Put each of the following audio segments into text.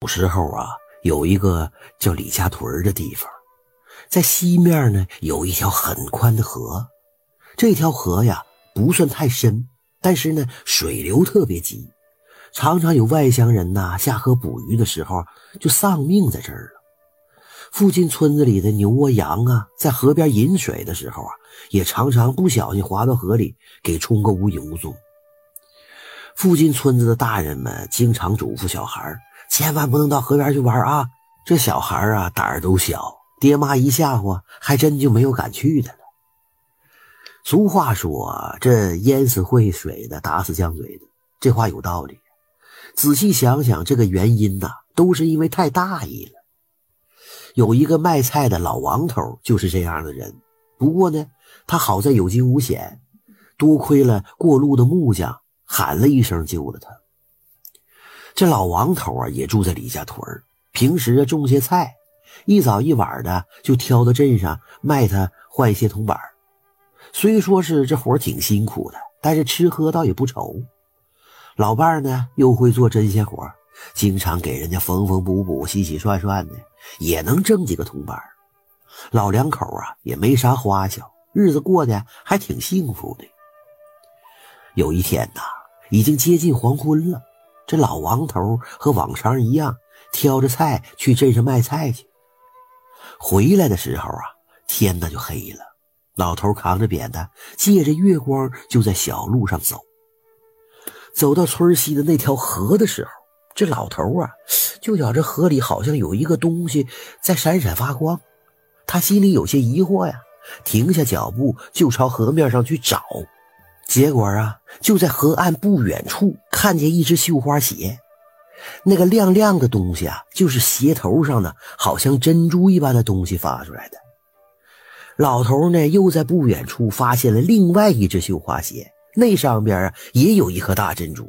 古时候啊，有一个叫李家屯的地方，在西面呢有一条很宽的河。这条河呀不算太深，但是呢水流特别急，常常有外乡人呐下河捕鱼的时候就丧命在这儿了。附近村子里的牛啊羊啊，在河边饮水的时候啊，也常常不小心滑到河里，给冲个无影无踪。附近村子的大人们经常嘱咐小孩千万不能到河边去玩啊！这小孩啊，胆儿都小，爹妈一吓唬，还真就没有敢去的了。俗话说：“这淹死会水的，打死犟嘴的。”这话有道理。仔细想想，这个原因呐，都是因为太大意了。有一个卖菜的老王头就是这样的人。不过呢，他好在有惊无险，多亏了过路的木匠喊了一声，救了他。这老王头啊，也住在李家屯平时啊种些菜，一早一晚的就挑到镇上卖，他换一些铜板虽说是这活挺辛苦的，但是吃喝倒也不愁。老伴呢又会做针线活，经常给人家缝缝补补、洗洗涮涮的，也能挣几个铜板老两口啊也没啥花销，日子过得还挺幸福的。有一天呐，已经接近黄昏了。这老王头和往常一样，挑着菜去镇上卖菜去。回来的时候啊，天那就黑了。老头扛着扁担，借着月光就在小路上走。走到村西的那条河的时候，这老头啊，就觉着河里好像有一个东西在闪闪发光。他心里有些疑惑呀，停下脚步就朝河面上去找。结果啊，就在河岸不远处看见一只绣花鞋，那个亮亮的东西啊，就是鞋头上的好像珍珠一般的东西发出来的。老头呢，又在不远处发现了另外一只绣花鞋，那上边啊也有一颗大珍珠，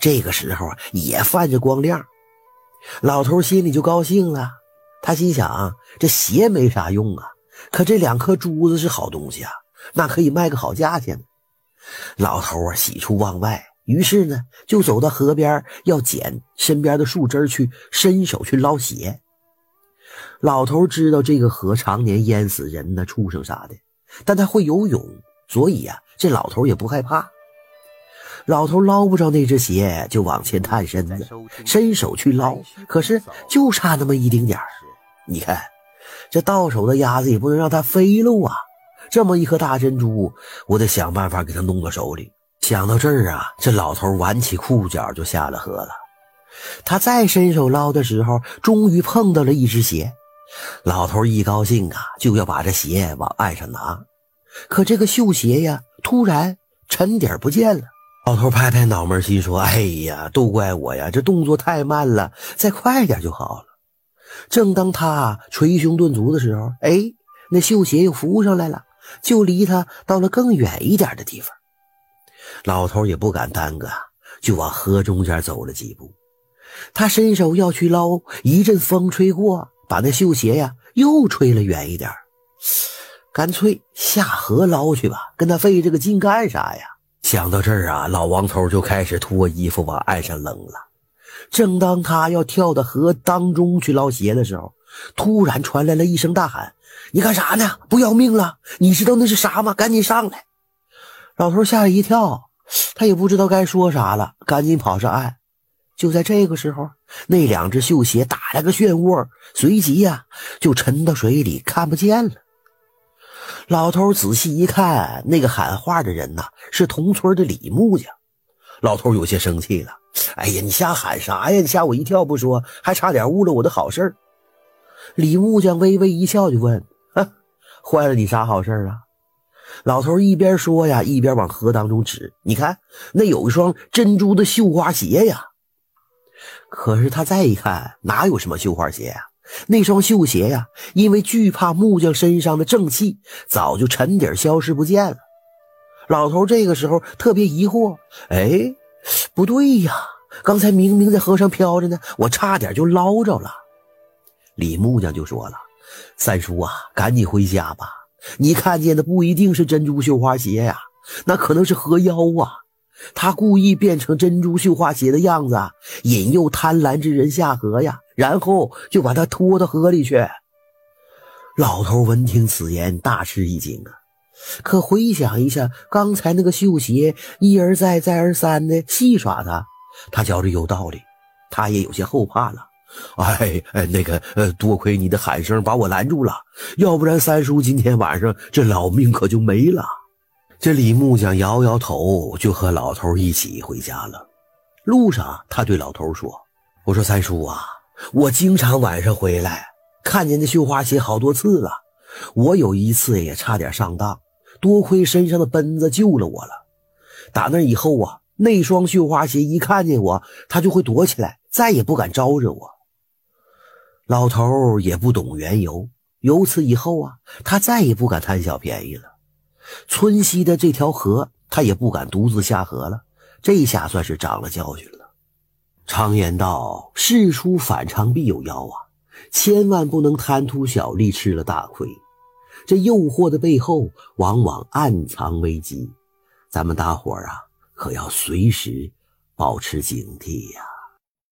这个时候啊也泛着光亮。老头心里就高兴了，他心想：这鞋没啥用啊，可这两颗珠子是好东西啊，那可以卖个好价钱。老头啊，喜出望外，于是呢，就走到河边，要捡身边的树枝去，伸手去捞鞋。老头知道这个河常年淹死人呢、畜生啥的，但他会游泳，所以呀，这老头也不害怕。老头捞不着那只鞋，就往前探身子，伸手去捞，可是就差那么一丁点儿。你看，这到手的鸭子也不能让它飞喽啊！这么一颗大珍珠，我得想办法给他弄到手里。想到这儿啊，这老头挽起裤脚就下了河了。他再伸手捞的时候，终于碰到了一只鞋。老头一高兴啊，就要把这鞋往岸上拿。可这个绣鞋呀，突然沉底不见了。老头拍拍脑门，心说：“哎呀，都怪我呀，这动作太慢了，再快点就好了。”正当他捶胸顿足的时候，哎，那绣鞋又浮上来了。就离他到了更远一点的地方，老头也不敢耽搁，就往河中间走了几步。他伸手要去捞，一阵风吹过，把那绣鞋呀又吹了远一点。干脆下河捞去吧，跟他费这个劲干啥呀？想到这儿啊，老王头就开始脱衣服往岸上扔了。正当他要跳到河当中去捞鞋的时候，突然传来了一声大喊。你干啥呢？不要命了？你知道那是啥吗？赶紧上来！老头吓了一跳，他也不知道该说啥了，赶紧跑上岸。就在这个时候，那两只绣鞋打了个漩涡，随即呀就沉到水里，看不见了。老头仔细一看，那个喊话的人呐是同村的李木匠。老头有些生气了：“哎呀，你瞎喊啥呀？你吓我一跳不说，还差点误了我的好事李木匠微微一笑，就问。坏了你啥好事啊？老头一边说呀，一边往河当中指。你看，那有一双珍珠的绣花鞋呀。可是他再一看，哪有什么绣花鞋呀？那双绣鞋呀，因为惧怕木匠身上的正气，早就沉底消失不见了。老头这个时候特别疑惑：哎，不对呀，刚才明明在河上飘着呢，我差点就捞着了。李木匠就说了。三叔啊，赶紧回家吧！你看见的不一定是珍珠绣花鞋呀，那可能是河妖啊！他故意变成珍珠绣花鞋的样子，引诱贪婪之人下河呀，然后就把他拖到河里去。老头闻听此言，大吃一惊啊！可回想一下刚才那个绣鞋一而再、再而三的戏耍他，他觉着有道理，他也有些后怕了。哎哎，那个呃，多亏你的喊声把我拦住了，要不然三叔今天晚上这老命可就没了。这李木匠摇摇头，就和老头一起回家了。路上，他对老头说：“我说三叔啊，我经常晚上回来，看见那绣花鞋好多次了。我有一次也差点上当，多亏身上的奔子救了我了。打那以后啊，那双绣花鞋一看见我，他就会躲起来，再也不敢招惹我。老头也不懂缘由，由此以后啊，他再也不敢贪小便宜了。”村西的这条河，他也不敢独自下河了。这下算是长了教训了。常言道：“事出反常必有妖啊！”千万不能贪图小利，吃了大亏。这诱惑的背后，往往暗藏危机。咱们大伙儿啊，可要随时保持警惕呀。